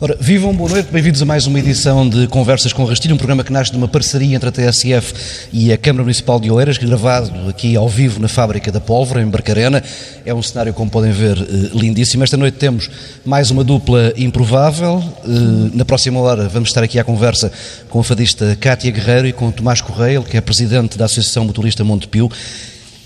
Ora, vivam, boa noite, bem-vindos a mais uma edição de Conversas com Rastilho, um programa que nasce de uma parceria entre a TSF e a Câmara Municipal de Oeiras, gravado aqui ao vivo na Fábrica da Pólvora, em Barcarena. É um cenário, como podem ver, eh, lindíssimo. Esta noite temos mais uma dupla improvável. Eh, na próxima hora vamos estar aqui à conversa com a fadista Cátia Guerreiro e com o Tomás Correia, que é presidente da Associação Motorista Montepio.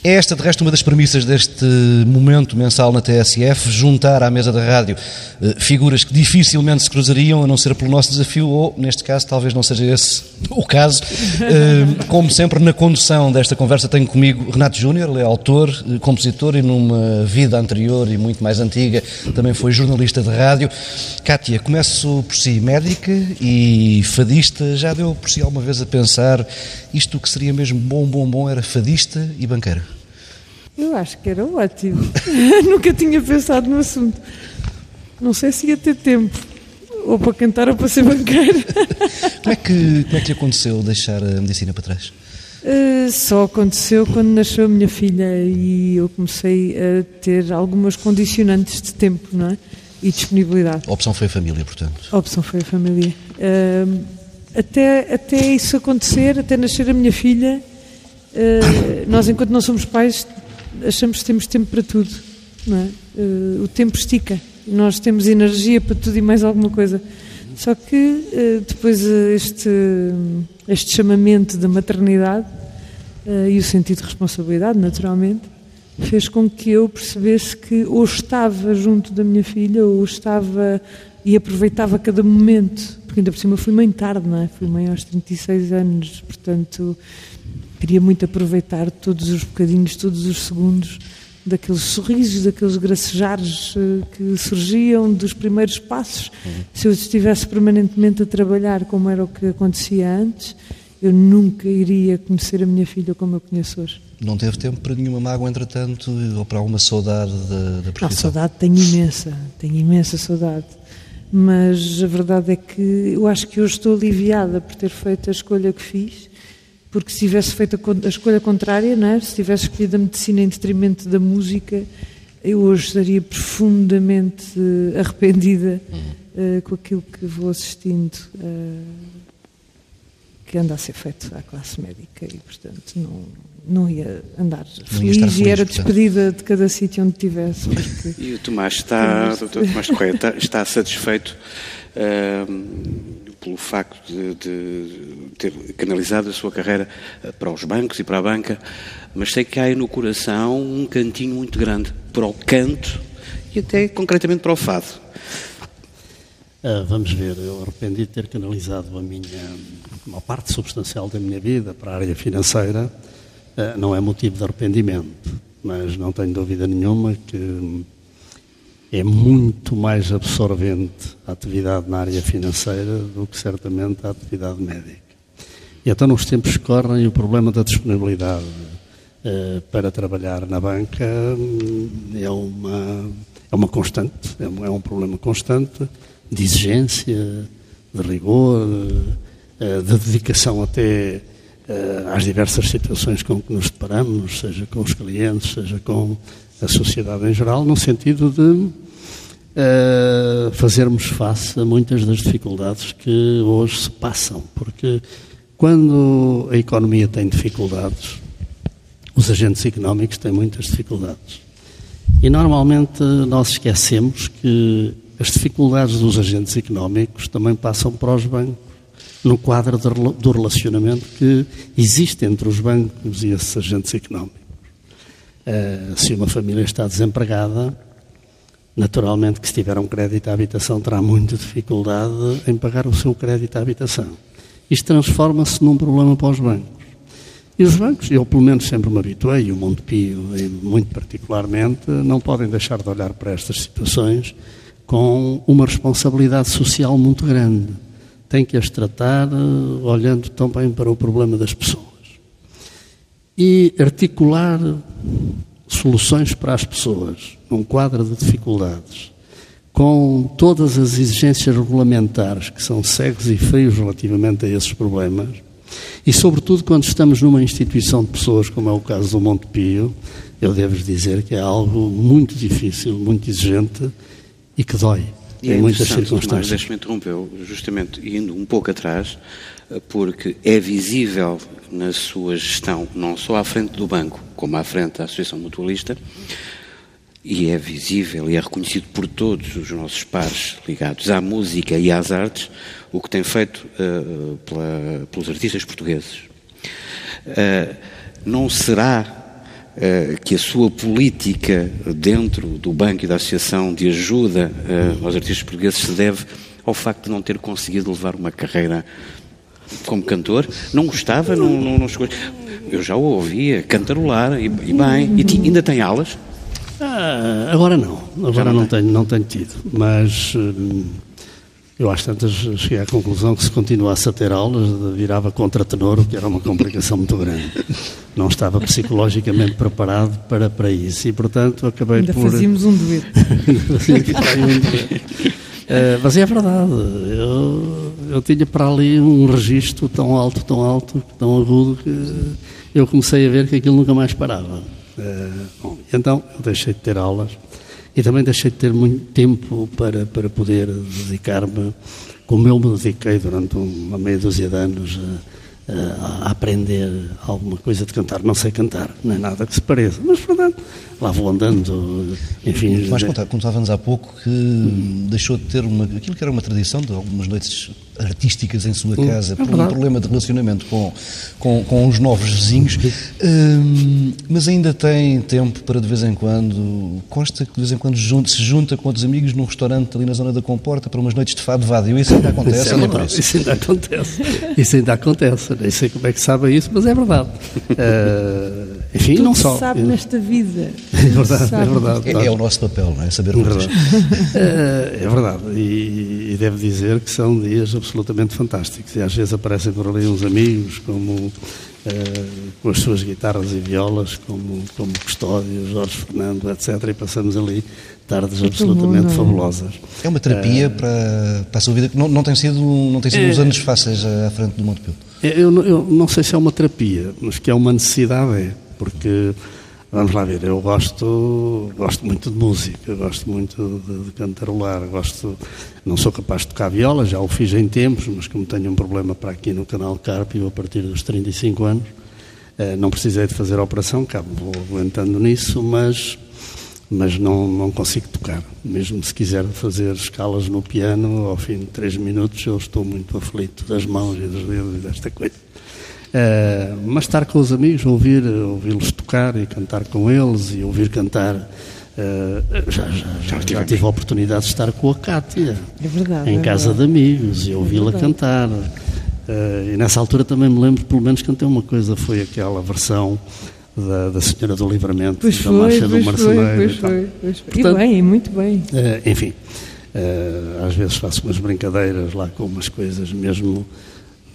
É esta, de resto, uma das premissas deste momento mensal na TSF, juntar à mesa da rádio eh, figuras que dificilmente se cruzariam, a não ser pelo nosso desafio, ou, neste caso, talvez não seja esse o caso. Eh, como sempre, na condução desta conversa tenho comigo Renato Júnior, ele é autor, eh, compositor e numa vida anterior e muito mais antiga também foi jornalista de rádio. Cátia, começo por si, médica e fadista, já deu por si alguma vez a pensar isto que seria mesmo bom, bom, bom era fadista e banqueira? Eu acho que era ótimo. Nunca tinha pensado no assunto. Não sei se ia ter tempo. Ou para cantar ou para ser banqueira. como, é que, como é que lhe aconteceu deixar a medicina para trás? Uh, só aconteceu quando nasceu a minha filha e eu comecei a ter algumas condicionantes de tempo, não é? E disponibilidade. A opção foi a família, portanto? A opção foi a família. Uh, até, até isso acontecer, até nascer a minha filha, uh, nós, enquanto não somos pais, achamos que temos tempo para tudo. Não é? Uh, o tempo estica. Nós temos energia para tudo e mais alguma coisa. Só que uh, depois este, este chamamento da maternidade e o sentido de responsabilidade, naturalmente, fez com que eu percebesse que ou estava junto da minha filha ou estava e aproveitava cada momento porque ainda por cima fui mãe tarde, não é? Fui mãe aos 36 anos, portanto queria muito aproveitar todos os bocadinhos, todos os segundos daqueles sorrisos, daqueles gracejares eh, que surgiam dos primeiros passos. Uhum. Se eu estivesse permanentemente a trabalhar como era o que acontecia antes, eu nunca iria conhecer a minha filha como eu conheço hoje. Não teve tempo para nenhuma mágoa, entretanto, ou para alguma saudade da, da profissão? Não, saudade tenho imensa, tenho imensa saudade mas a verdade é que eu acho que hoje estou aliviada por ter feito a escolha que fiz, porque se tivesse feito a escolha contrária, não é? se tivesse escolhido a medicina em detrimento da música, eu hoje estaria profundamente arrependida uh, com aquilo que vou assistindo. Uh, que anda a ser feito à classe médica e, portanto, não, não ia andar não feliz, ia feliz e era despedida de cada sítio onde tivesse. Porque... E o Tomás está, doutor Tomás Correia, está, está satisfeito uh, pelo facto de, de, ter canalizado a sua carreira ah, para os bancos e para a banca, mas sei que há aí no coração um cantinho muito grande para o canto e até concretamente para o fado. Uh, vamos ver, eu arrependi de ter canalizado a minha, uma parte substancial da minha vida para a área financeira, uh, não é motivo de arrependimento, mas não tenho dúvida nenhuma que é muito mais absorvente a atividade na área financeira do que certamente a atividade médica. E então, nos tempos que correm, o problema da disponibilidade uh, para trabalhar na banca hum, é uma, é uma constante, é um, é um problema constante de exigência, de rigor, eh, de dedicação até eh, às diversas situações com que nos deparamos, seja com os clientes, seja com a sociedade em geral, no sentido de eh, fazermos face a muitas das dificuldades que hoje se passam, porque quando a economia tem dificuldades, os agentes económicos têm muitas dificuldades. E normalmente nós esquecemos que as dificuldades dos agentes económicos também passam para os bancos, no quadro do relacionamento que existe entre os bancos e esses agentes económicos. Uh, se uma família está desempregada, naturalmente que se tiver um crédito à habitação terá muita dificuldade em pagar o seu crédito à habitação. Isto transforma-se num problema para os bancos. E os bancos, eu pelo menos sempre me habituei, e o Montepio muito particularmente, não podem deixar de olhar para estas situações com uma responsabilidade social muito grande. Tem que as tratar eh, olhando também para o problema das pessoas. E articular soluções para as pessoas num quadro de dificuldades, com todas as exigências regulamentares que são cegos e feios relativamente a esses problemas, e sobretudo quando estamos numa instituição de pessoas, como é o caso do Montepio, eu devo dizer que é algo muito difícil, muito exigente e que dói. Em muitas circunstâncias. Deixe-me interromper, justamente indo um pouco atrás, porque é visível na sua gestão, não só à frente do banco, como à frente da Associação Mutualista, e é visível e é reconhecido por todos os nossos pares ligados à música e às artes, o que tem feito uh, pela, pelos artistas portugueses. Uh, não será que a sua política dentro do Banco e da Associação de ajuda aos artistas portugueses se deve ao facto de não ter conseguido levar uma carreira como cantor? Não gostava? Não, não, não chegou... Eu já o ouvia cantarolar e, e bem. E ainda tem alas? Ah, agora não, agora não, não tenho, não tenho tido, mas hum, eu às tantas cheguei à conclusão que se continuasse a ter aulas virava contra tenor, o que era uma complicação muito grande. Não estava psicologicamente preparado para, para isso e, portanto, acabei Ainda por... fazíamos um dueto. Uh, mas é verdade, eu, eu tinha para ali um registro tão alto, tão alto, tão agudo, que eu comecei a ver que aquilo nunca mais parava. Eh, bom, então eu deixei de ter aulas e também deixei de ter muito tempo para, para poder dedicar-me, como eu me dediquei durante uma meia dúzia de anos, a, a, aprender alguma coisa de cantar. Não sei cantar, não é nada que se pareça, mas portanto, lá vou andando, enfim. Mas contar, contávamos há pouco que hum. deixou de ter uma, aquilo que era uma tradição de algumas noites artísticas em sua casa, é por um problema de relacionamento com, com, com os novos vizinhos, hum, mas ainda tem tempo para de vez em quando, consta que de vez em quando junta, se junta com outros amigos num restaurante ali na zona da Comporta para umas noites de fado vádio, isso ainda acontece, isso, é? por isso. ainda acontece, isso ainda acontece, nem sei como é que sabe isso, mas é verdade. Uh, enfim, Tudo não só. sabe nesta vida. É verdade, é verdade. É, é, o nosso papel, não é? Saber é verdade. é, é verdade, e, e devo dizer que são dias absolutamente fantásticos. E às vezes aparecem por ali uns amigos, como uh, com as suas guitarras e violas, como, como Custódio, Jorge Fernando, etc. E passamos ali tardes absolutamente bom, é? fabulosas. É uma terapia uh, para, para a sua vida que não, não tem sido, não tem sido é, uns anos fáceis à frente do Montepio. Eu, eu não sei se é uma terapia, mas que é uma necessidade, é, porque Vamos lá ver, eu gosto, gosto muito de música, gosto muito de, de cantarolar, gosto, não sou capaz de tocar viola, já o fiz em tempos, mas como tenho um problema para aqui no canal Carpio a partir dos 35 anos, eh, não precisei de fazer a operação, cabo vou aguentando nisso, mas, mas não, não consigo tocar. Mesmo se quiser fazer escalas no piano, ao fim de 3 minutos eu estou muito aflito das mãos e dos dedos e desta coisa. Uh, mas estar com os amigos, ouvir, ouvi-los tocar e cantar com eles e ouvir cantar. Uh, já, já, já, já, tive a oportunidade de estar com a Cátia é verdade, em é casa verdade. de amigos e ouvi-la é cantar. Uh, e nessa altura também me lembro, pelo menos cantei uma coisa, foi aquela versão da, da Senhora do Livramento, pois da foi, Marcha do Marceneiro. Pois foi, pois foi. Portanto, e bem, muito bem. enfim, às vezes faço umas brincadeiras lá com umas coisas mesmo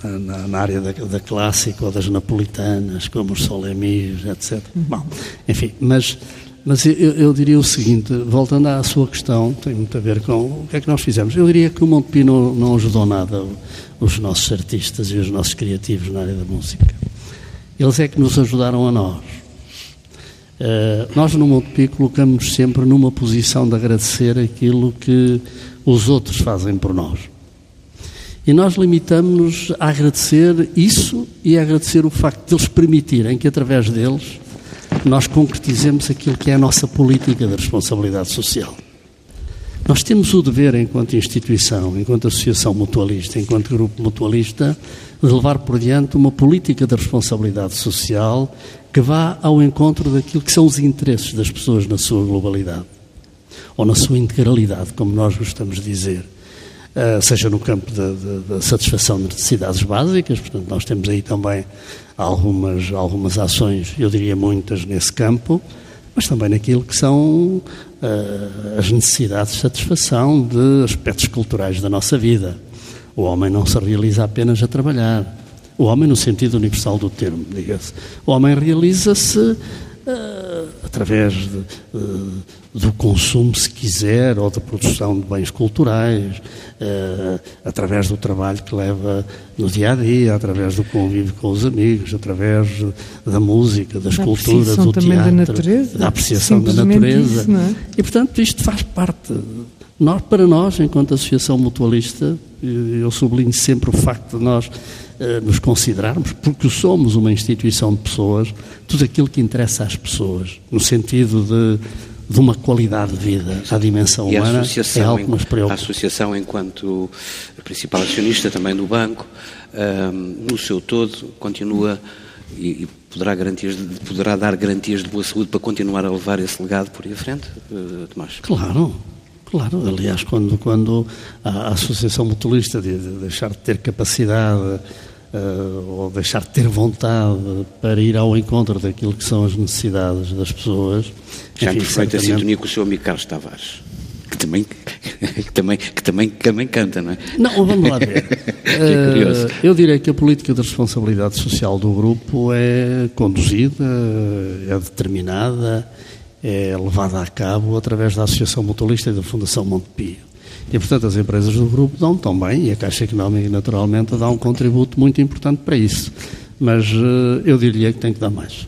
na, na área da, da, clássica ou das napolitanas, como os solemis, etc. Bom, enfim, mas, mas eu, eu, diria o seguinte, voltando à sua questão, tem muito a ver com o que é que nós fizemos. Eu diria que o Montepio não, não ajudou nada os nossos artistas e os nossos criativos na área da música. Eles é que nos ajudaram a nós. Uh, nós no Montepio colocamos sempre numa posição de agradecer aquilo que os outros fazem por nós. E nós limitamos-nos a agradecer isso e a agradecer o facto de eles permitirem que, através deles, nós concretizemos aquilo que é a nossa política de responsabilidade social. Nós temos o dever, enquanto instituição, enquanto associação mutualista, enquanto grupo mutualista, de levar por diante uma política de responsabilidade social que vá ao encontro daquilo que são os interesses das pessoas na sua globalidade, ou na sua integralidade, como nós gostamos de dizer. Eh, seja no campo da, satisfação de necessidades básicas, portanto, nós temos aí também algumas, algumas ações, eu diria muitas, nesse campo, mas também naquilo que são uh, as necessidades de satisfação de aspectos culturais da nossa vida. O homem não se realiza apenas a trabalhar. O homem, no sentido universal do termo, diga-se. O homem realiza-se uh, através de, uh, do consumo, se quiser, ou da produção de bens culturais, uh, através do trabalho que leva no dia a dia, através do convívio com os amigos, através da música, da escultura, do teatro, da, natureza, da apreciação da natureza. Isso, é? E, portanto, isto faz parte Nós, para nós, enquanto associação mutualista, eu sublinho sempre o facto de nós eh, nos considerarmos, porque somos uma instituição de pessoas, tudo aquilo que interessa às pessoas, no sentido de, de uma qualidade de vida à dimensão e humana, é algo que nos preocupa. A associação, enquanto principal acionista também do banco, um, no seu todo, continua e, e poderá, garantias de, poderá dar garantias de boa saúde para continuar a levar esse legado por aí à frente, uh, Tomás? Claro, claro. Aliás, quando, quando a, Associação Mutualista de, de deixar de ter capacidade uh, ou deixar de ter vontade para ir ao encontro daquilo que são as necessidades das pessoas... Já em perfeita sintonia com o seu amigo Carlos Tavares que também, que também, que também, que também canta, não é? Não, vamos lá ver. curioso. eu direi que a política de responsabilidade social do grupo é conduzida, é determinada, é levada a cabo através da Associação Mutualista e da Fundação Montepio. E, portanto, as empresas do grupo dão também, e a Caixa Económica, naturalmente, dá um contributo muito importante para isso. Mas eu diria que tem que dar mais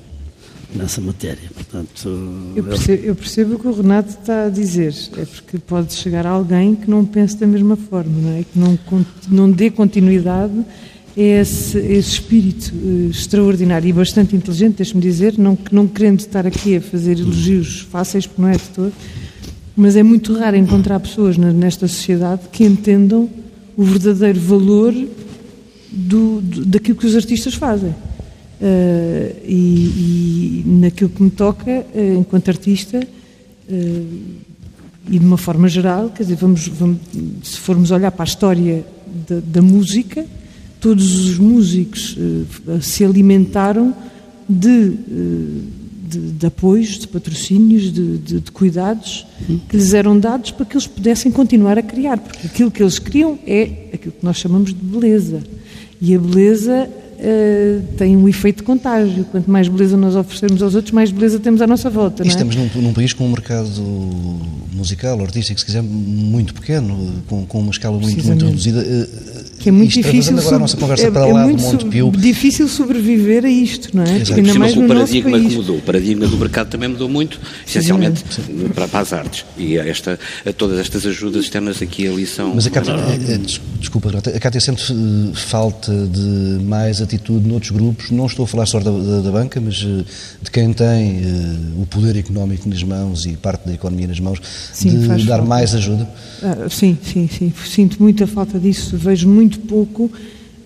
nessa matéria. Portanto, eu percebo, eu percebo, o que o Renato está a dizer, é porque pode chegar alguém que não pense da mesma forma, não é? que não, não dê continuidade a esse, esse espírito uh, extraordinário e bastante inteligente, deixe-me dizer, não, não querendo estar aqui a fazer elogios fáceis, porque não é de todo, mas é muito raro encontrar pessoas nesta sociedade que entendam o verdadeiro valor do, do, daquilo que os artistas fazem. Uh, e, e, naquilo que me toca, uh, enquanto artista, e de uma forma geral, quer dizer, vamos, vamos se formos olhar para a história da, da música, todos os músicos se alimentaram de, de, de, apoios, de patrocínios, de, de, de cuidados que lhes eram dados para que eles pudessem continuar a criar, porque aquilo que eles criam é aquilo que nós chamamos de beleza. E a beleza uh, tem um efeito de contágio. Quanto mais beleza nós oferecermos aos outros, mais beleza temos à nossa volta. E é? estamos num, num, país com um mercado musical, artístico, se quiser, muito pequeno, com, com uma escala muito, muito reduzida. Uh, que é muito difícil. agora a nossa conversa é, para é lá do Montepio. difícil sobreviver a isto, não é? Exato. Ainda mais o paradigma que mudou, o paradigma do mercado também mudou muito, essencialmente Sim. Para, para, as artes. E esta, todas estas ajudas externas aqui ali são. Mas a Cátia, eh, eh, desculpa, a Cátia sente eh, falta de mais atitude noutros grupos. Não estou a falar só da, da, da banca, mas de quem tem uh, o poder económico nas mãos e parte da economia nas mãos, sim, de dar falta. mais ajuda. Ah, sim, sim, sim. Sinto muita falta disso. Vejo muito muito pouco,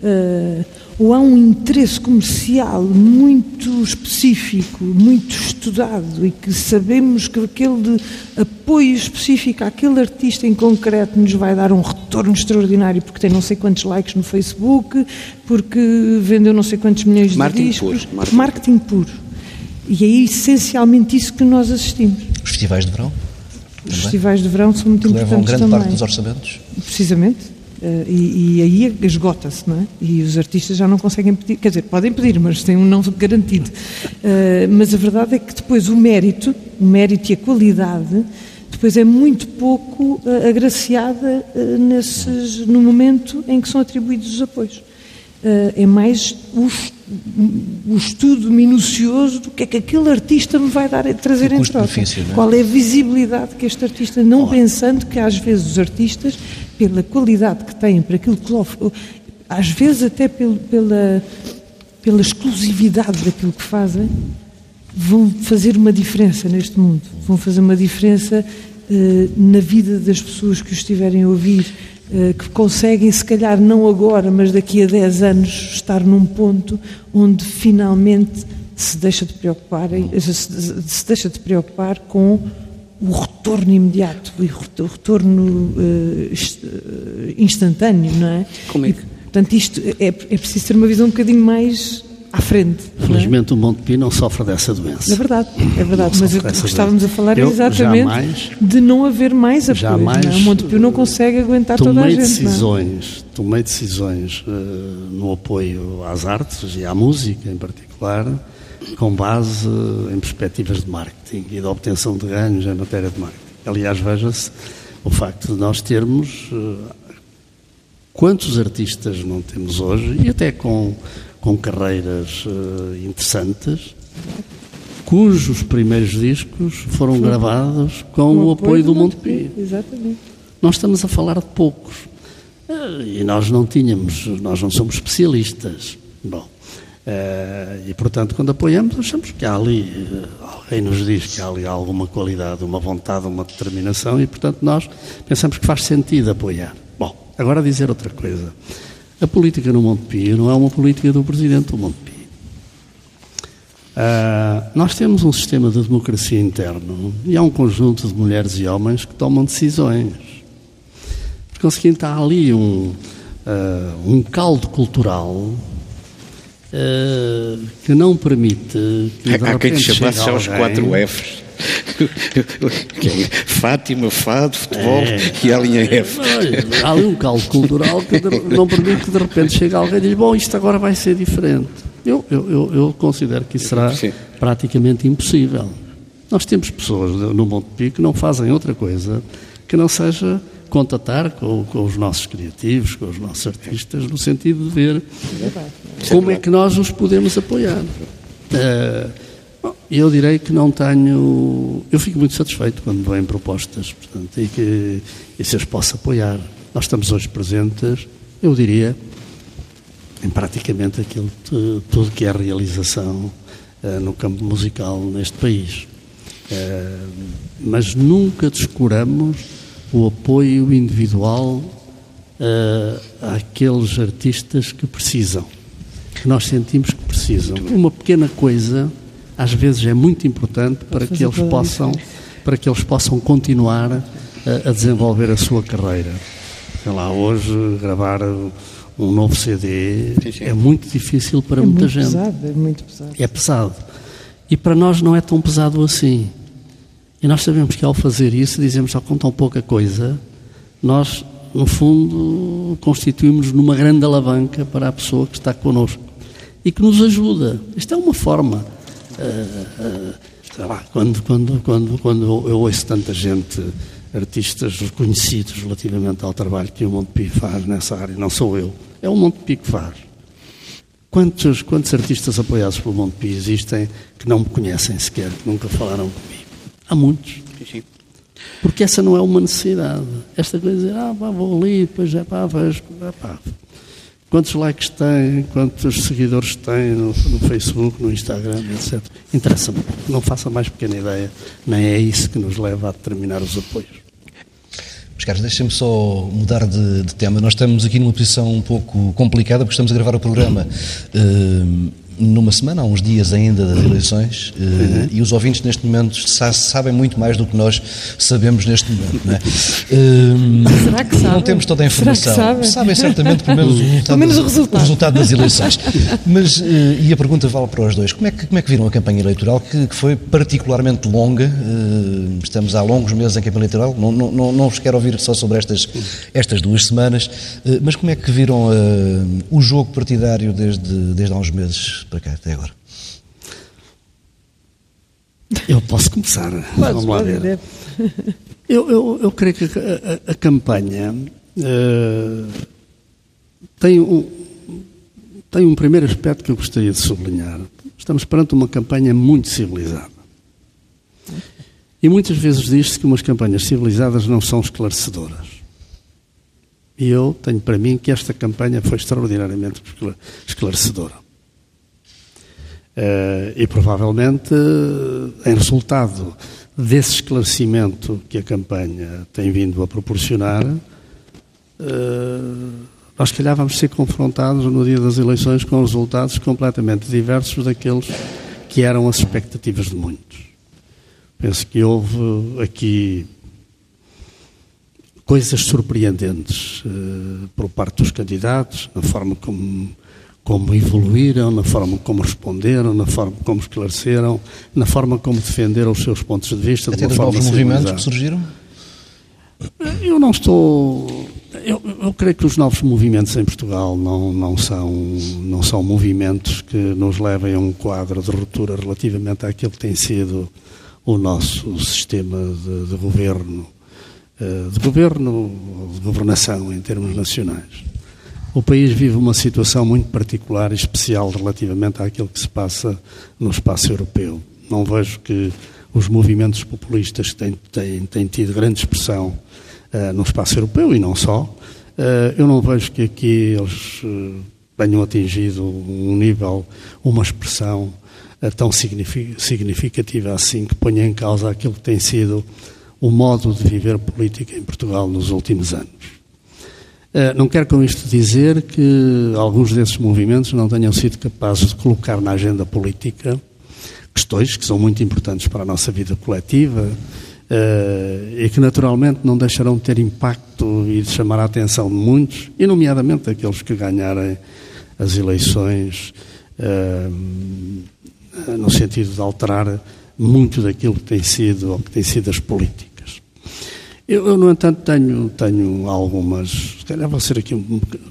uh, ou há um interesse comercial muito específico, muito estudado e que sabemos que aquele apoio específico àquele artista em concreto nos vai dar um retorno extraordinário porque tem não sei quantos likes no Facebook, porque vendeu não sei quantos milhões marketing de discos. Puro, marketing. marketing puro. E é essencialmente isso que nós assistimos. Os festivais de verão? Os festivais de verão são muito que importantes levam grande também. parte dos orçamentos? Precisamente. Uh, e, e, aí esgota-se, não é? E os artistas já não conseguem pedir, quer dizer, podem pedir, mas têm um não garantido. Uh, mas a verdade é que depois o mérito, o mérito e a qualidade, depois é muito pouco uh, agraciada nesses, no momento em que são atribuídos os apoios. é mais o, o, estudo minucioso do que é que aquele artista me vai dar, trazer em troca. É? Qual é a visibilidade que este artista, não pensando que às vezes os artistas pela qualidade que têm, para aquilo que às vezes até pelo, pela, pela exclusividade daquilo que fazem, vão fazer uma diferença neste mundo, vão fazer uma diferença uh, na vida das pessoas que os estiverem a ouvir, uh, que conseguem, se calhar não agora, mas daqui a 10 anos, estar num ponto onde finalmente se deixa de preocupar, se, se deixa de preocupar com o retorno imediato, o retorno uh, instantâneo, não é? Como é que... E, portanto, isto é, é preciso ter uma visão um bocadinho mais à frente. É? Felizmente é? o Montepio não sofre dessa doença. É verdade, é verdade. Mas o que estávamos a falar é exatamente jamais, de não haver mais apoio. Jamais, não é? O Montepio não consegue aguentar toda a gente. Decisões, Tomei decisões uh, no apoio às artes e à música em particular com base em perspectivas de marketing e da obtenção de ganhos em matéria de marketing. Aliás, veja-se o facto de nós termos eh, quantos artistas não temos hoje, e até com, com carreiras uh, interessantes, cujos primeiros discos foram gravados com, com o apoio, do, do Montepio. Exatamente. nós estamos a falar de poucos. Eh, e nós não tínhamos, nós não somos especialistas. Bom, e, portanto, quando apoiamos, achamos que há ali, uh, alguém nos diz que há ali alguma qualidade, uma vontade, uma determinação, e, portanto, nós pensamos que faz sentido apoiar. Bom, agora dizer outra coisa. A política no Montepio não é uma política do Presidente do Montepio. Uh, nós temos um sistema de democracia interno e há um conjunto de mulheres e homens que tomam decisões. Por conseguinte, há ali um, um caldo cultural uh, que não permite que Há quem te chamasse já os quatro Fs. Fátima, Fado, futebol é, e a linha F. Há ali um caldo cultural que não permite que de repente chegue alguém e diga, bom, isto agora vai ser diferente. Eu, eu, eu, eu considero que isso será Sim. praticamente impossível. Nós temos pessoas no Monte Pico que não fazem outra coisa que não seja contatar com, com, os nossos criativos, com os nossos artistas, no sentido de ver como é que nós os podemos apoiar. Uh, eu direi que não tenho. Eu fico muito satisfeito quando vêm propostas, portanto, e que e se as posso apoiar. Nós estamos hoje presentes, eu diria, em praticamente aquilo tudo que é realização uh, no campo musical neste país. Uh, mas nunca descuramos o apoio individual uh, àqueles artistas que precisam, que nós sentimos que precisam. Uma pequena coisa, às vezes, é muito importante para que eles possam, para que eles possam continuar a, a desenvolver a sua carreira. Sei lá, hoje gravar um novo CD sim, sim. é muito difícil para é muita gente. Pesado, é muito pesado. É pesado. E para nós não é tão pesado assim. E nós sabemos que ao fazer isso, dizemos só com tão pouca coisa, nós, no fundo, constituímos numa grande alavanca para a pessoa que está connosco e que nos ajuda. Isto é uma forma. Uh, uh, lá, quando, quando, quando, quando eu ouço tanta gente, artistas reconhecidos relativamente ao trabalho que o Montepio faz nessa área, não sou eu, é o Montepio que faz. Quantos, quantos artistas apoiados pelo Montepio existem que não me conhecem sequer, que nunca falaram comigo? Há muitos. Porque essa não é uma necessidade. Esta coisa de dizer, ah, pá, vou ali, depois é pá, vejo. Ah, pá. Quantos likes tem, quantos seguidores tem no, no Facebook, no Instagram, etc. Interessa-me. Não faça mais pequena ideia. Nem é isso que nos leva a determinar os apoios. Mas, Carlos, deixem-me só mudar de, de, tema. Nós estamos aqui numa posição um pouco complicada, porque estamos a gravar o programa uh, numa semana, há uns dias ainda das eleições, eh, uhum. e os ouvintes neste momento sabem muito mais do que nós sabemos neste momento. Não, é? uh, Será que sabem? não temos toda a informação. Sabem? sabem? certamente pelo menos, o resultado, menos o resultado. o resultado das eleições. Mas, uh, e a pergunta vale para os dois: como é que, como é que viram a campanha eleitoral, que, que foi particularmente longa? Uh, estamos há longos meses em campanha eleitoral, não, não, não, não vos quero ouvir só sobre estas, estas duas semanas, mas como é que viram o jogo partidário desde, desde há uns meses? Para cá até agora? Eu posso começar. Vamos lá ver. Eu, eu, eu, creio que a, a, a campanha uh, tem, um, tem um primeiro aspecto que eu gostaria de sublinhar. Estamos perante uma campanha muito civilizada. E muitas vezes diz-se que umas campanhas civilizadas não são esclarecedoras. E eu tenho para mim que esta campanha foi extraordinariamente esclarecedora. Uh, e provavelmente, uh, em resultado desse esclarecimento que a campanha tem vindo a proporcionar, uh, nós, se calhar, vamos ser confrontados no dia das eleições com resultados completamente diversos daqueles que eram as expectativas de muitos. Penso que houve aqui coisas surpreendentes por parte dos candidatos, na forma como como evoluíram, na forma como responderam, na forma como esclareceram, na forma como defenderam os seus pontos de vista. Até de uma forma novos movimentos que surgiram? Eu não estou. Eu, eu, creio que os novos movimentos em Portugal não, não, são, não são movimentos que nos levem a um quadro de ruptura relativamente àquilo que tem sido o nosso sistema de, de governo, eh, de governo, de governação em termos nacionais. O país vive uma situação muito particular e especial relativamente àquilo que se passa no espaço europeu. Não vejo que os movimentos populistas têm, têm, têm tido grande expressão uh, no espaço europeu e não só. Uh, eu não vejo que aqui eles tenham atingido um nível, uma expressão tão significativa assim que ponha em causa aquilo que tem sido o modo de viver política em Portugal nos últimos anos. Não quero com isto dizer que alguns desses movimentos não tenham sido capazes de colocar na agenda política questões que são muito importantes para a nossa vida coletiva e que naturalmente não deixarão de ter impacto e de chamar a atenção de muitos, e nomeadamente aqueles que ganharem as eleições no sentido de alterar muito daquilo que tem sido ou que tem sido as políticas. Eu, eu, no entanto, tenho, tenho algumas. Se calhar vou ser aqui.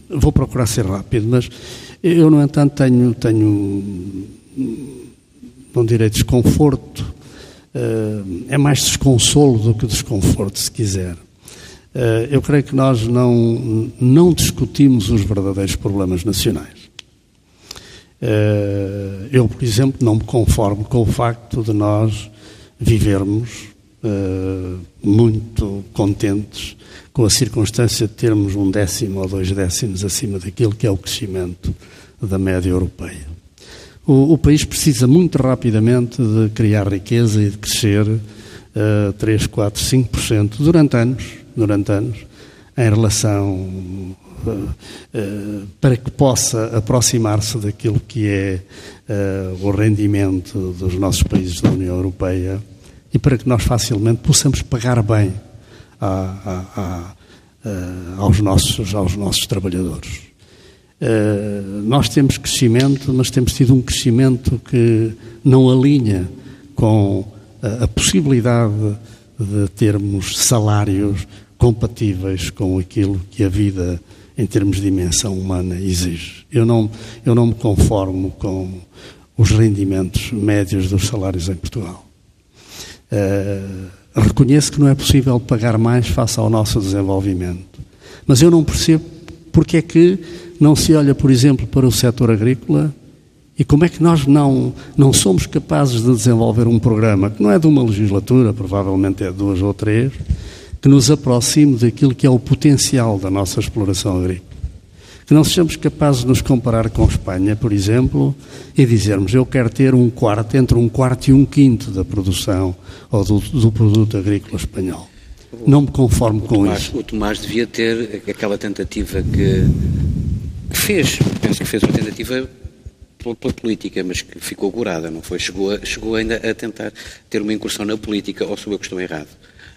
Vou procurar ser rápido, mas eu, no entanto, tenho. tenho não direi desconforto. Uh, é mais desconsolo do que desconforto, se quiser. Uh, eu creio que nós não, não discutimos os verdadeiros problemas nacionais. Uh, eu, por exemplo, não me conformo com o facto de nós vivermos uh, muito contentes com a circunstância de termos um décimo ou dois décimos acima daquilo que é o crescimento da média europeia. O, o país precisa muito rapidamente de criar riqueza e de crescer uh, 3, 4, 5% durante anos, durante anos, em relação uh, uh, para que possa aproximar-se daquilo que é o rendimento dos nossos países da União Europeia e para que nós facilmente possamos pagar bem a, a, a, aos, nossos, aos nossos trabalhadores. Uh, nós temos crescimento, mas temos tido um crescimento que não alinha com a, a possibilidade de termos salários compatíveis com aquilo que a vida, em termos de dimensão humana, exige. Eu não, eu não me conformo com os rendimentos médios dos salários em Portugal. Uh, reconheço que não é possível pagar mais face ao nosso desenvolvimento. Mas eu não percebo porque é que não se olha, por exemplo, para o setor agrícola e como é que nós não, não somos capazes de desenvolver um programa que não é de uma legislatura, provavelmente é de duas ou três, que nos aproxime daquilo que é o potencial da nossa exploração agrícola que não sejamos capazes de nos comparar com Espanha, por exemplo, e dizermos eu quero ter um quarto, entre um quarto e um quinto da produção ou do, do produto agrícola espanhol. Não me conformo com Tomás, isso. O Tomás devia ter aquela tentativa que fez, penso que fez uma tentativa pela, pela, política, mas que ficou curada, não foi? Chegou, a, chegou ainda a tentar ter uma incursão na política, ou sou eu que estou errado?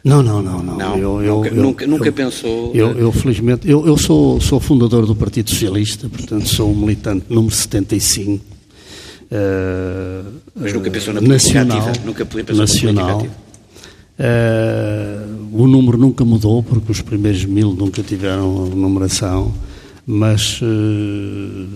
Não, não, não, não. não eu, eu, nunca, eu, nunca, nunca pensou. Eu, felizmente, eu, sou, sou fundador do Partido Socialista, portanto sou um militante número 75. Uh, Mas nunca pensou na política nacional, ativa? Nunca pensou nacional. na uh, o número nunca mudou, porque os primeiros mil nunca tiveram numeração, mas uh,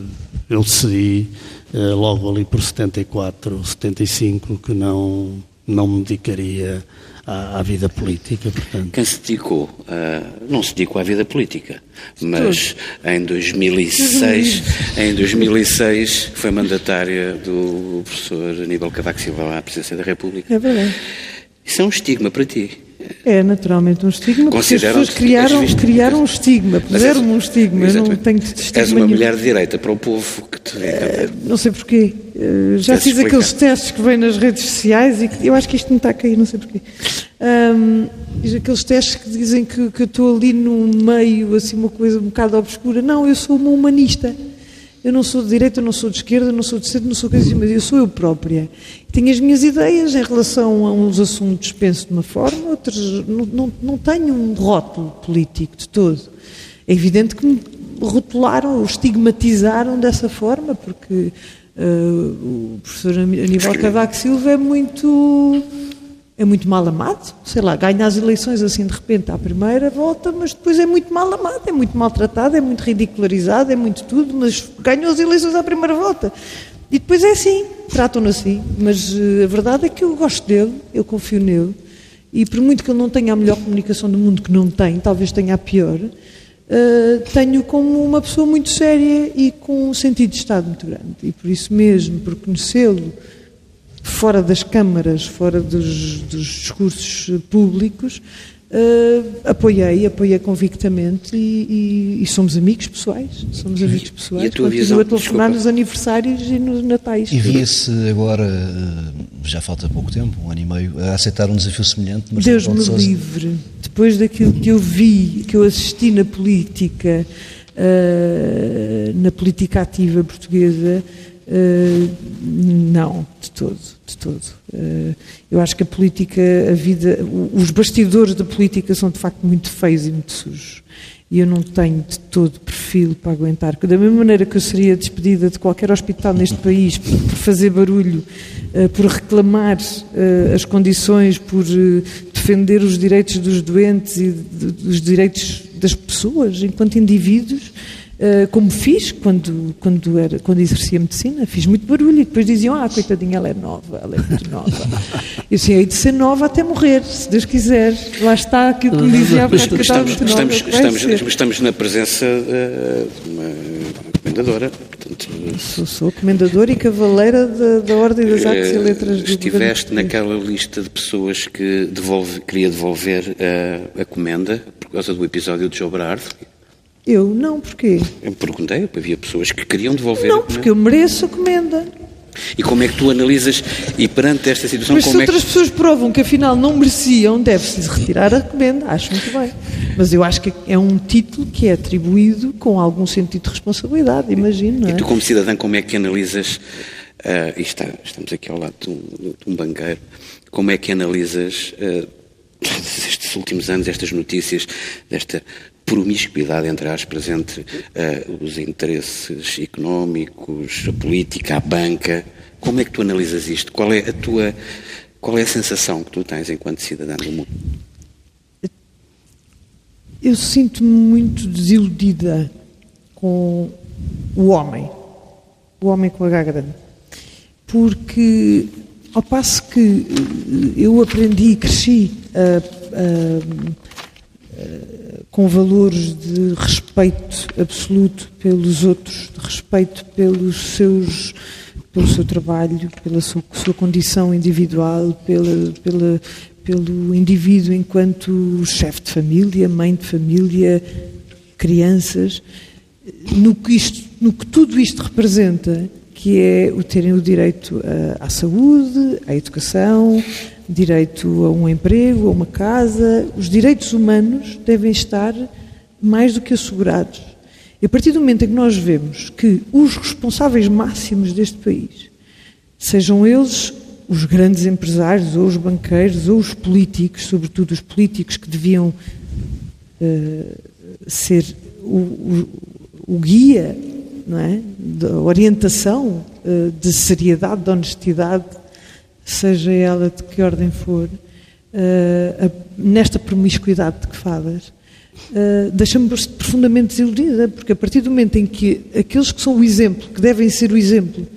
eu decidi logo ali por 74, 75 que não, não me dedicaria à, à, vida política, portanto. Quem se dedicou, uh, não se dedicou à vida política, mas em 2006, em 2006 foi mandatária do professor Aníbal Cavaco Silva à presidência da República. É verdade. Isso é um estigma para ti. É naturalmente um estigma, porque as pessoas criaram, criaram um estigma, puseram um estigma, eu não tenho de És uma mulher de direita para o povo que te. Uh, não sei porquê. Uh, já fiz explicar. aqueles testes que vêm nas redes sociais e que, eu acho que isto não está a cair, não sei porquê. Um, aqueles testes que dizem que, que eu estou ali no meio, assim, uma coisa um bocado obscura. Não, eu sou uma humanista. Eu não sou de direita, eu não sou de esquerda, eu não sou de centro, não sou coisa assim, mas eu sou eu própria. Tenho as minhas ideias em relação a uns assuntos, penso de uma forma, outros não, não, não tenho um rótulo político de todo. É evidente que me rotularam, estigmatizaram dessa forma, porque uh, o professor Aníbal Cavaco Silva é muito é muito mal amado, sei lá, ganha as eleições assim de repente à primeira volta, mas depois é muito mal amado, é muito maltratado, é muito ridicularizado, é muito tudo, mas ganhou as eleições à primeira volta. E depois é assim, tratam-no assim. Mas uh, a verdade é que eu gosto dele, eu confio nele, e por muito que ele não tenha a melhor comunicação do mundo, que não tem, talvez tenha a pior, uh, tenho como uma pessoa muito séria e com um sentido de Estado muito grande. E por isso mesmo, por conhecê-lo, fora das câmaras, fora dos, dos discursos públicos, Uh, apoiei, apoiei convictamente e, e, e, somos amigos pessoais. Somos amigos pessoais. E a tua visão, a telefonar desculpa. nos aniversários e nos natais. E via-se agora, uh, já falta pouco tempo, um ano e meio, a aceitar um desafio semelhante. Mas Deus me Sousa. livre. Depois daquilo que eu vi, que eu assisti na política, uh, na política ativa portuguesa, não, de todo, de todo. Uh, eu acho que a política, a vida, os bastidores da política são de facto muito feios e muito sujos. E eu não tenho de todo perfil para aguentar. Da mesma maneira que eu seria despedida de qualquer hospital neste país por, fazer barulho, uh, por reclamar as condições, por defender os direitos dos doentes e dos direitos das pessoas enquanto indivíduos, como fiz quando, quando, era, quando exercia medicina, fiz muito barulho e depois diziam, ah, coitadinha, ela é nova, ela é muito nova. Eu assim, hei de ser nova até morrer, se Deus quiser. Lá está aquilo que me dizia há bocado que muito estamos, estamos, estamos, na presença uh, de uma comendadora. Portanto, sou, sou comendadora e cavaleira da, da Ordem das Artes e Letras do Estiveste naquela lista de pessoas que devolve, queria devolver a comenda por causa do episódio de Joe Brard, eu não, porquê? Eu perguntei, havia pessoas que queriam devolver Não, porque eu mereço a comenda. E como é que tu analisas, e perante esta situação, Mas como se é outras pessoas provam que afinal não mereciam, deve-se retirar a comenda, acho muito bem. Mas eu acho que é um título que é atribuído com algum sentido de responsabilidade, imagino. É? E tu, como cidadã, como é que analisas, uh, e está, estamos aqui ao lado de um, de um banqueiro, como é que analisas uh, estes últimos anos, estas notícias, desta promiscuidade, entre aspas, entre uh, os interesses económicos, a política, a banca. Como é que tu analisas isto? Qual é a tua, qual é a sensação que tu tens enquanto cidadã do mundo? Eu sinto-me muito desiludida com o homem, o homem com H grande, porque ao passo que eu aprendi e cresci a, a, a com valores de respeito absoluto pelos outros, de respeito pelos seus, pelo seu trabalho, pela sua, sua condição individual, pela, pela, pelo indivíduo enquanto chefe de família, mãe de família, crianças, no que, isto, no que tudo isto representa, que é o terem o direito à, à saúde, à educação, direito a um emprego, a uma casa. Os direitos humanos devem estar mais do que assegurados. E a partir do momento em que nós vemos que os responsáveis máximos deste país, sejam eles os grandes empresários, ou os banqueiros, ou os políticos, sobretudo os políticos que deviam uh, ser o, o, o, guia não é? da orientação uh, de seriedade, de honestidade seja ela de que ordem for, uh, nesta promiscuidade de que falas, uh, deixa-me profundamente desiludida, porque a partir do momento em que aqueles que são o exemplo, que devem ser o exemplo,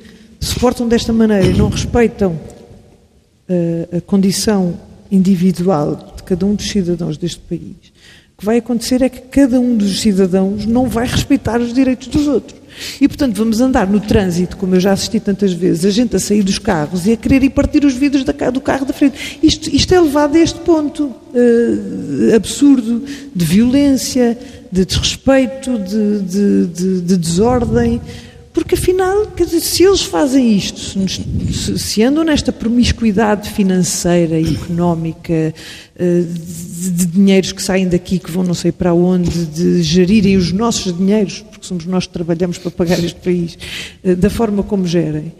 se portam desta maneira e não respeitam uh, a condição individual de cada um dos cidadãos deste país, o que vai acontecer é que cada um dos cidadãos não vai respeitar os direitos dos outros. E, portanto, vamos andar no trânsito, como eu já assisti tantas vezes, a gente a sair dos carros e a querer ir partir os vidros do carro da frente. Isto, isto é levado a este ponto uh, absurdo de violência, de desrespeito, de, de, de, de desordem. Porque afinal, quer dizer, se eles fazem isto, se, se andam nesta promiscuidade financeira e económica, eh, de, de, dinheiros que saem daqui, que vão não sei para onde, de gerirem os nossos dinheiros, porque somos nós que trabalhamos para pagar este país, eh, da forma como gerem,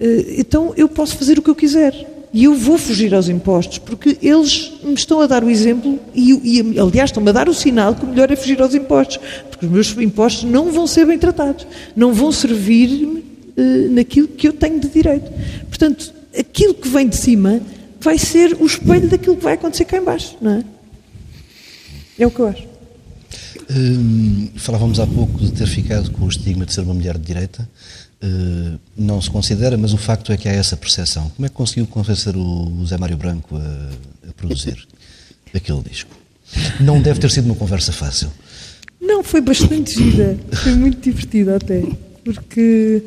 eh, então eu posso fazer o que eu quiser. E eu vou fugir aos impostos, porque eles me estão a dar o exemplo e, e, aliás, estão-me a dar o sinal que o melhor é fugir aos impostos, porque os meus impostos não vão ser bem tratados, não vão servir-me uh, naquilo que eu tenho de direito. Portanto, aquilo que vem de cima vai ser o espelho daquilo que vai acontecer cá embaixo, não é? É o que eu acho. Hum, falávamos há pouco de ter ficado com o estigma de ser uma mulher de direita. Eh, não se considera, mas o facto é que há essa percepção. Como é que conseguiu convencer o Zé Mário Branco a, a produzir aquele disco? Não deve ter sido uma conversa fácil. Não, foi bastante gira. Foi muito divertida até. Porque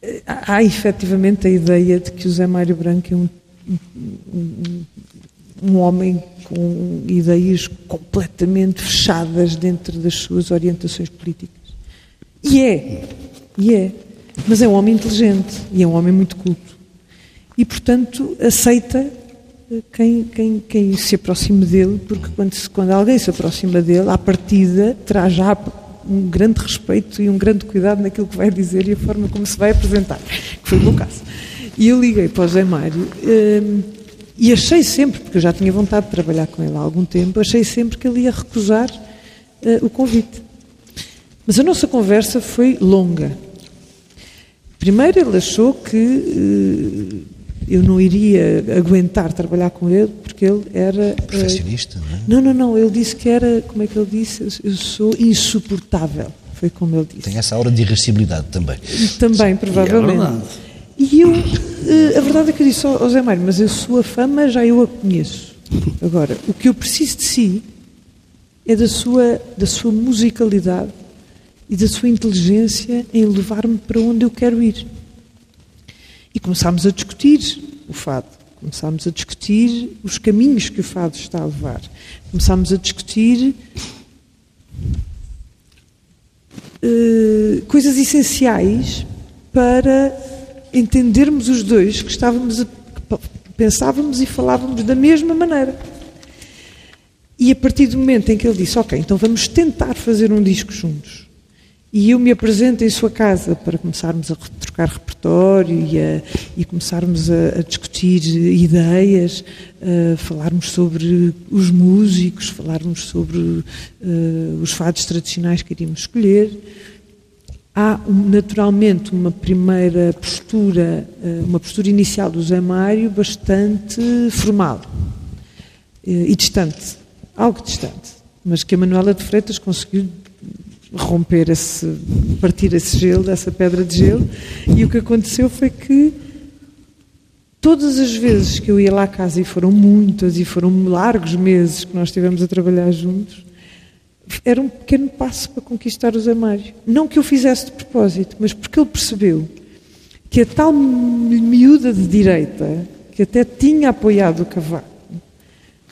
eh, há efetivamente a ideia de que o Zé Mário Branco é um, um, um homem com ideias completamente fechadas dentro das suas orientações políticas. E é, e é. Mas é um homem inteligente e é um homem muito culto. E, portanto, aceita quem, quem, quem se aproxime dele, porque quando, quando alguém se aproxima dele, à partida, terá já um grande respeito e um grande cuidado naquilo que vai dizer e a forma como se vai apresentar, que foi o meu caso. E eu liguei para o Zé Mário hum, e achei sempre, porque eu já tinha vontade de trabalhar com ele há algum tempo, achei sempre que ele ia recusar uh, o convite. Mas a nossa conversa foi longa. Primeiro, ele achou que uh, eu não iria aguentar trabalhar com ele porque ele era. Perfeccionista, não é? Não, não, não. Ele disse que era, como é que ele disse? Eu sou insuportável. Foi como ele disse. Tem essa aura de irascibilidade também. Também, provavelmente. E, é e eu, a verdade é que eu disse ao Zé Mário, mas a sua fama já eu a conheço. Agora, o que eu preciso de si é da sua, da sua musicalidade e da sua inteligência em levar-me para onde eu quero ir. E começámos a discutir o fado, começámos a discutir os caminhos que o fado está a levar, começámos a discutir uh, coisas essenciais para entendermos os dois que estávamos a, que pensávamos e falávamos da mesma maneira. E a partir do momento em que ele disse, ok, então vamos tentar fazer um disco juntos, e eu me apresento em sua casa para começarmos a trocar repertório e, a, e começarmos a, a, discutir ideias, a falarmos sobre os músicos, falarmos sobre uh, os fados tradicionais que iríamos escolher. Há naturalmente uma primeira postura, uh, uma postura inicial do Zé Mário bastante formal uh, e distante, algo distante, mas que a Manuela de Freitas conseguiu romper esse, partir esse gelo, essa pedra de gelo, e o que aconteceu foi que todas as vezes que eu ia lá à casa, e foram muitas, e foram largos meses que nós estivemos a trabalhar juntos, era um pequeno passo para conquistar o Zé Mário. Não que eu fizesse de propósito, mas porque ele percebeu que a tal miúda de direita, que até tinha apoiado o Cavaco,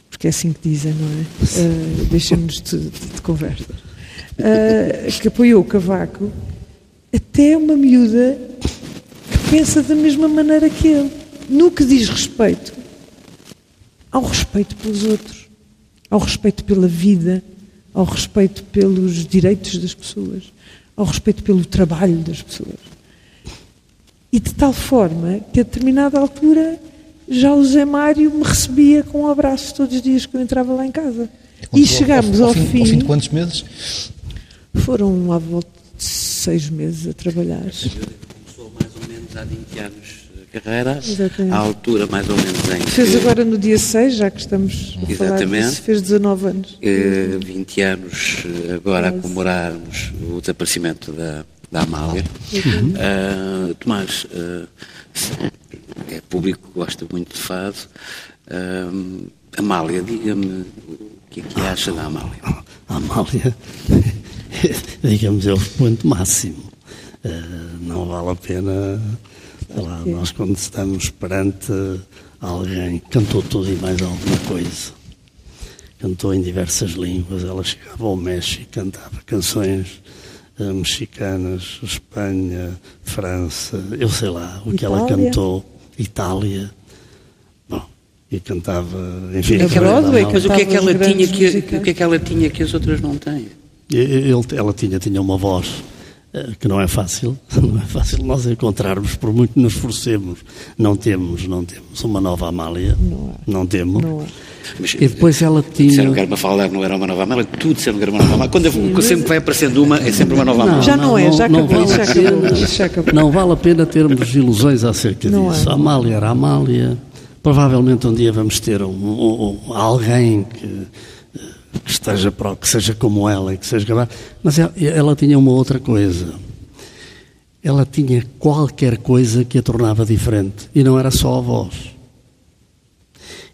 porque é assim que dizem, não é? Uh, Deixem-nos de, de, de conversa uh, que apoiou o Cavaco, até uma miúda que pensa da mesma maneira que ele, no que diz respeito ao respeito pelos outros, ao respeito pela vida, ao respeito pelos direitos das pessoas, ao respeito pelo trabalho das pessoas. E de tal forma que a determinada altura já o Zé Mário me recebia com um abraço todos os dias que eu entrava lá em casa. E, e chegámos ao, ao, fim, ao fim de quantos meses? Foram à volta de seis meses a trabalhar. Começou mais ou menos há 20 anos a carreira, Exatamente. à altura mais ou menos em Fez que... agora no dia 6, já que estamos a Exatamente. falar disso, fez 19 anos. Uh, 20 anos agora Mas... a comemorarmos o desaparecimento da, da Amália. Uhum. Uh, Tomás, uh, é público que gosta muito de fado. Uh, Amália, diga-me o que é que acha da Amália? A Amália digamos, é o expoente máximo. Uh, não vale a pena. Lá, nós, quando estamos perante alguém, cantou tudo e mais alguma coisa. Cantou em diversas línguas. Ela chegava ao México, cantava canções uh, mexicanas, Espanha, França, eu sei lá o que ela cantou, Itália. Bom, e cantava, enfim. Mas o que é que ela tinha que, o que é que ela tinha que as outras não têm? Ele, ela tinha, tinha uma voz eh, que não é fácil, não é fácil nós encontrarmos, por muito que nos esforcemos. Não temos, não temos uma nova Amália, não, é. não temos. Não é. Mas, e depois ela tinha. Disseram que era uma falar, não era uma nova Amália, tudo disseram que era uma nova Amália. Quando, eu, sempre vai aparecendo uma, é sempre uma nova Amália. Já não, é, já acabou, não, vale já acabou, Não vale a pena termos ilusões acerca não disso. É. A Amália era a Amália. Provavelmente um dia vamos ter um, um, um alguém que que esteja que seja como ela que seja mas ela, ela tinha uma outra coisa. Ela tinha qualquer coisa que a tornava diferente. E não era só a voz.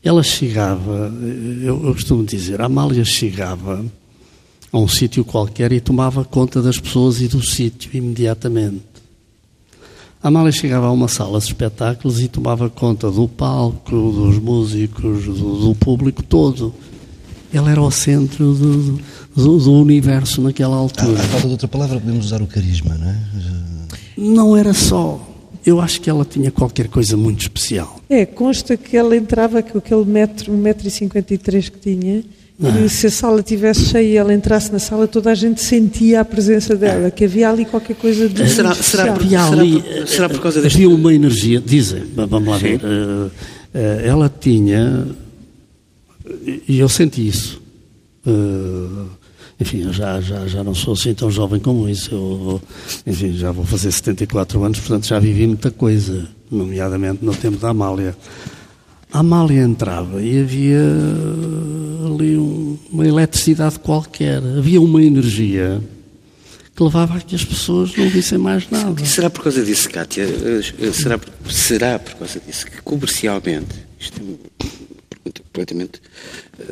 Ela chegava eu, eu costumo dizer a Amália chegava a um sítio qualquer e tomava conta das pessoas e do sítio imediatamente. A Amália chegava a uma sala de espetáculos e tomava conta do palco, dos músicos, do, do público todo. Ela era o centro do, do, do universo naquela altura. À falta de outra palavra, podemos usar o carisma, não é? Não era só. Eu acho que ela tinha qualquer coisa muito especial. É, consta que ela entrava com aquele metro, 1,53m que tinha, e Ah. se a sala estivesse cheia e ela entrasse na sala, toda a gente sentia a presença dela, que havia ali qualquer coisa de Será- muito será especial. por- Será ali, por- será por causa deste- havia uma energia, dizem, vamos lá Sim. ver, eh, eh, ela tinha, e eu senti isso, Eh, enfim, eu já, já, já não sou assim tão jovem como isso, eu, enfim, já vou fazer 74 anos, portanto já vivi muita coisa, nomeadamente no tempo da Amália. A Amália entrava e havia ali um- uma eletricidade qualquer, havia uma energia que levava a que as pessoas não vissem mais nada. E será por causa disso, Kátia? eh, Será, por- será por causa disso que comercialmente, isto é completamente eh,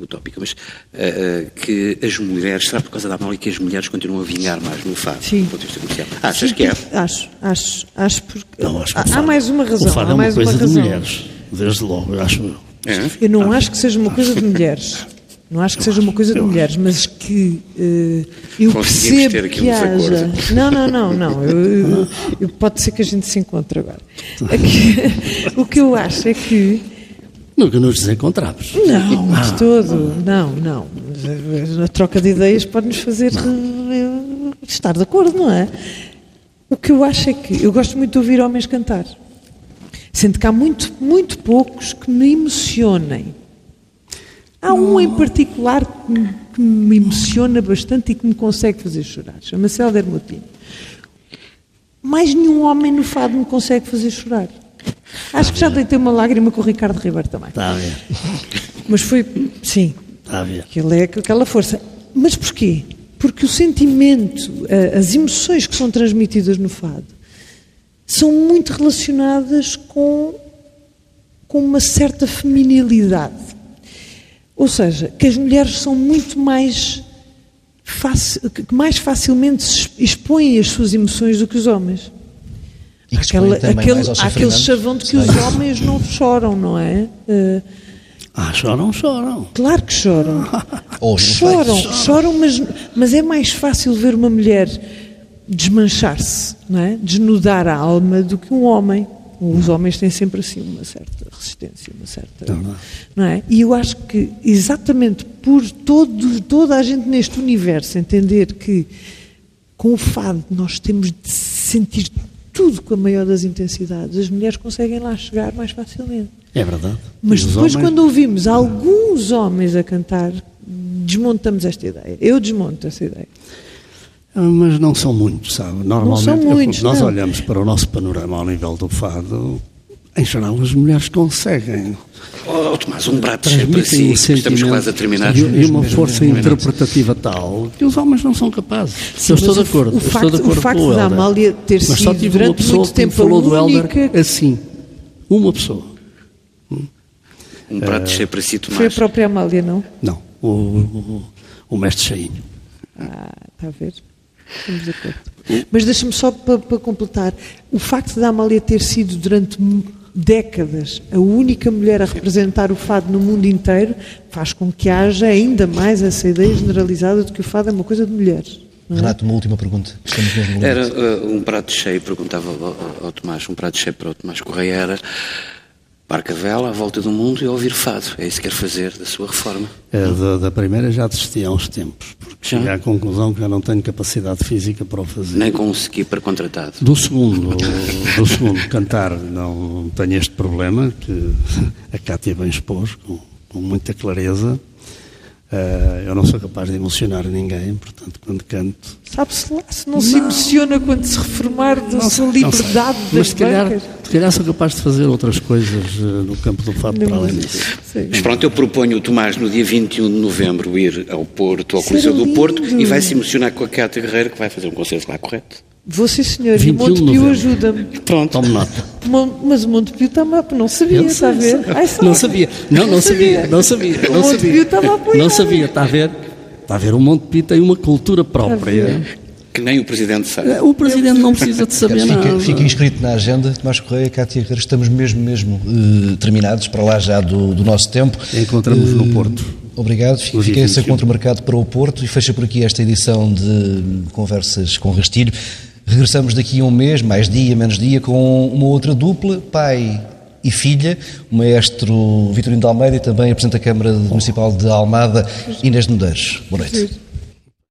utópica, mas eh, que as mulheres, será por causa da Amália que as mulheres continuam a vingar mais no fado, Sim. do ponto de vista comercial? Achas que é? Acho, acho, acho porque Não, acho que há, há mais uma razão. O fado há é uma coisa uma de mulheres, desde logo, acho eu. É? Eu não acho que seja uma coisa de mulheres. Não acho que seja uma coisa de eu mulheres, mas que eh, eu Conseguimos ter percebo aqui que haja. Não, não, não, não. Eu, eu- eu- pode ser que a gente se encontre agora. É que- o que eu acho é que Nunca nos desencontramos. não, mas todo, não, não. A troca de ideias pode nos fazer eh, estar de acordo, não é? O que eu acho é que eu gosto muito de ouvir homens cantar. Sendo que há muito, muito poucos que me emocionem. Há um em particular que me, que me emociona bastante e que me consegue fazer chorar. Chama-se Helder Moutinho. Mais nenhum homem no fado me consegue fazer chorar. Acho que já deitei uma lágrima com o Ricardo Ribeiro também. Está a ver, Mas foi, sim, está a ver. que ele é aquela força. Mas porquê? Porque o sentimento, as emoções que são transmitidas no fado são muito relacionadas com, com uma certa feminilidade. Ou seja, que as mulheres são muito mais, que mais facilmente expõem as suas emoções do que os homens. E Aquela- aquele, aquele chavão de que os homens não choram, não é? Eh, Ah, choram, choram. Claro que choram. Ouvem choram, feitos. choram, mas, mas é mais fácil ver uma mulher desmanchar-se, não é? desnudar a alma do que um homem. Os homens têm sempre assim uma certa resistência, uma certa. verdade. Não é? E eu acho que exatamente por todo, toda a gente neste universo entender que com o fado nós temos de sentir tudo com a maior das intensidades, as mulheres conseguem lá chegar mais facilmente. É verdade. Mas E depois, homens- quando ouvimos alguns homens a cantar, desmontamos esta ideia. Eu desmonto essa ideia. Ah, Mas não são muitos, sabe? Normalmente, muitos, nós não. olhamos para o nosso panorama ao nível do fado, em geral as mulheres conseguem. Oh, oh, Tomás, um prato cheio para Transmitem um si, estamos sentimento quase a terminar. e, e uma força interpretativa tal que os homens não são capazes. eu estou de o- acordo. o eu estou facto- de acordo o facto com o da Helder. Amália ter Mas só sido durante pessoa muito tempo a falou do Helder única- assim. Uma pessoa. Um prato cheio para si, Foi a Tomás. própria Amália, não? Não, o, o, o mestre Cheinho. Ah, está a ver? Estamos de acordo. Mas deixa-me só para, para completar. O facto da Amália ter sido durante décadas a única mulher a representar o fado no mundo inteiro faz com que haja ainda mais essa ideia generalizada de que o fado é uma coisa de mulheres. é? Renato, uma última pergunta. Estamos mesmo no Era uh, um prato cheio, perguntava ao, ao- ao Tomás, um prato cheio para o Tomás Correia era barca vela à volta do mundo e ouvir fado. É isso que quer fazer da sua reforma. É, da, da primeira já desisti há uns tempos, porque Já? cheguei à conclusão que eu não tenho capacidade física para o fazer. Nem com um skipper contratado. Do segundo, do segundo cantar não tenho este problema que a Cátia bem expôs com, com muita clareza. Eh, eu não sou capaz de emocionar ninguém, portanto, quando canto. Sabe-se lá se não, se emociona quando se reformar da sua não sei. liberdade Mas das se calhar, bancas. se calhar sou capaz de fazer outras coisas eh, no campo do fado para além disso. Sim. Mas pronto, eu proponho o Tomás no dia 21 de novembro ir ao Porto, ao Coliseu do Porto, e vai se emocionar com a Cátia Guerreiro, que vai fazer um concerto lá, correto? Vou sim, senhor. E o 21 de Montepio ajuda-me. Pronto. Tome nota. Mas o Montepio está lá, não sabia, Eu está a sei, ver? sei. Ai. Não sabia. Não, não sabia. Não sabia. O Não Montepio sabia. estava a apoiar. Não sabia. Está a ver? Está a ver? O Montepio tem uma cultura própria. ver. Que nem o Presidente sabe. O Presidente não precisa de saber fica, nada. Fica inscrito na agenda, Tomás Correia, Cátia Guerreiro, estamos mesmo, mesmo uh, terminados, para lá já do, do nosso tempo. Encontramos uh, no Porto. Obrigado, fica esse encontro marcado para o Porto e fecha por aqui esta edição de Conversas com Rastilho. Regressamos daqui a um mês, mais dia, menos dia, com uma outra dupla, pai e filha, o maestro Vitorino de Almeida e também a Presidente da Câmara Municipal de Almada, Inês de Medeiros. Boa noite.